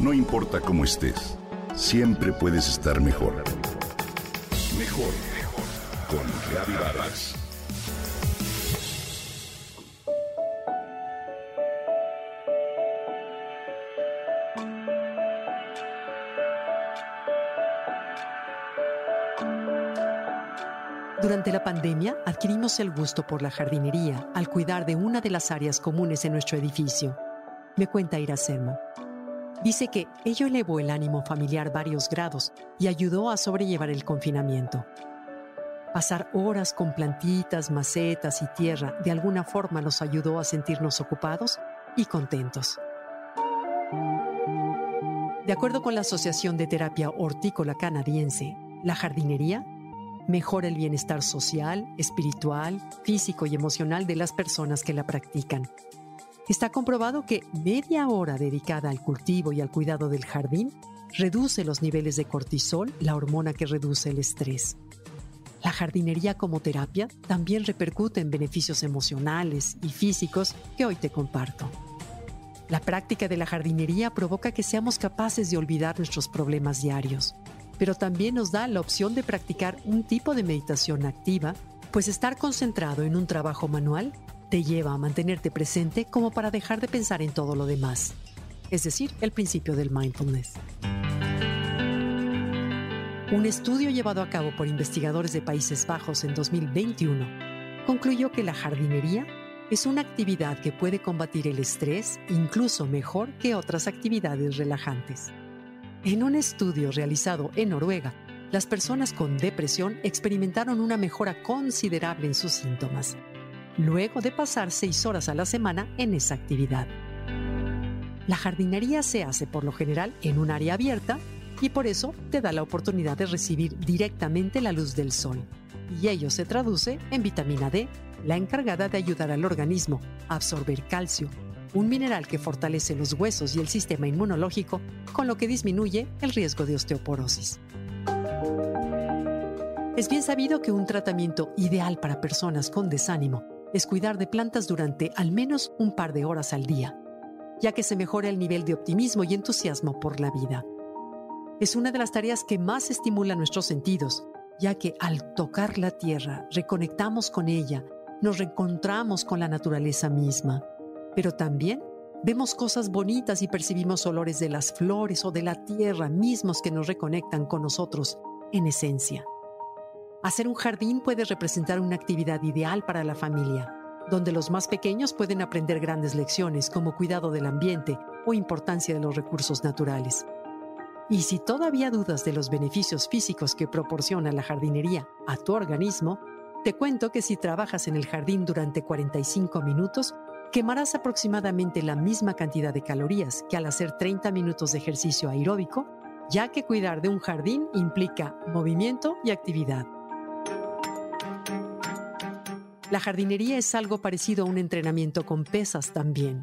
No importa cómo estés, siempre puedes estar mejor. Mejor, mejor. Con Reavivadas. Durante la pandemia adquirimos el gusto por la jardinería al cuidar de una de las áreas comunes en nuestro edificio. Me cuenta Iracema. Dice que ello elevó el ánimo familiar varios grados y ayudó a sobrellevar el confinamiento. Pasar horas con plantitas, macetas y tierra de alguna forma nos ayudó a sentirnos ocupados y contentos. De acuerdo con la Asociación de Terapia Hortícola Canadiense, la jardinería mejora el bienestar social, espiritual, físico y emocional de las personas que la practican. Está comprobado que media hora dedicada al cultivo y al cuidado del jardín reduce los niveles de cortisol, la hormona que reduce el estrés. La jardinería como terapia también repercute en beneficios emocionales y físicos que hoy te comparto. La práctica de la jardinería provoca que seamos capaces de olvidar nuestros problemas diarios, pero también nos da la opción de practicar un tipo de meditación activa, pues estar concentrado en un trabajo manual te lleva a mantenerte presente como para dejar de pensar en todo lo demás, es decir, el principio del mindfulness. Un estudio llevado a cabo por investigadores de Países Bajos en 2021 concluyó que la jardinería es una actividad que puede combatir el estrés incluso mejor que otras actividades relajantes. En un estudio realizado en Noruega, las personas con depresión experimentaron una mejora considerable en sus síntomas, luego de pasar seis horas a la semana en esa actividad. La jardinería se hace por lo general en un área abierta y por eso te da la oportunidad de recibir directamente la luz del sol. Y ello se traduce en vitamina D, la encargada de ayudar al organismo a absorber calcio, un mineral que fortalece los huesos y el sistema inmunológico, con lo que disminuye el riesgo de osteoporosis. Es bien sabido que un tratamiento ideal para personas con desánimo es cuidar de plantas durante al menos un par de horas al día, ya que se mejora el nivel de optimismo y entusiasmo por la vida. Es una de las tareas que más estimula nuestros sentidos, ya que al tocar la tierra reconectamos con ella, nos reencontramos con la naturaleza misma pero también vemos cosas bonitas y percibimos olores de las flores o de la tierra mismos que nos reconectan con nosotros en esencia. Hacer un jardín puede representar una actividad ideal para la familia, donde los más pequeños pueden aprender grandes lecciones como cuidado del ambiente o importancia de los recursos naturales. Y si todavía dudas de los beneficios físicos que proporciona la jardinería a tu organismo, te cuento que si trabajas en el jardín durante 45 minutos, quemarás aproximadamente la misma cantidad de calorías que al hacer 30 minutos de ejercicio aeróbico, ya que cuidar de un jardín implica movimiento y actividad. La jardinería es algo parecido a un entrenamiento con pesas también,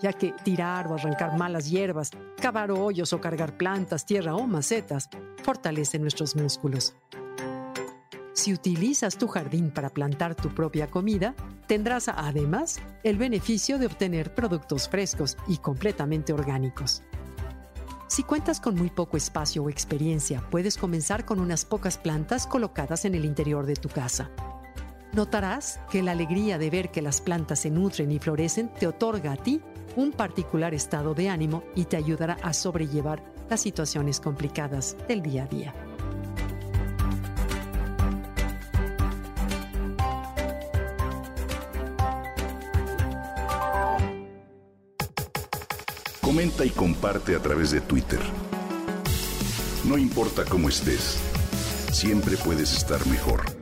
ya que tirar o arrancar malas hierbas, cavar hoyos o cargar plantas, tierra o macetas fortalece nuestros músculos. Si utilizas tu jardín para plantar tu propia comida, tendrás además el beneficio de obtener productos frescos y completamente orgánicos. Si cuentas con muy poco espacio o experiencia, puedes comenzar con unas pocas plantas colocadas en el interior de tu casa. Notarás que la alegría de ver que las plantas se nutren y florecen te otorga a ti un particular estado de ánimo y te ayudará a sobrellevar las situaciones complicadas del día a día. Comenta y comparte a través de Twitter. No importa cómo estés, siempre puedes estar mejor.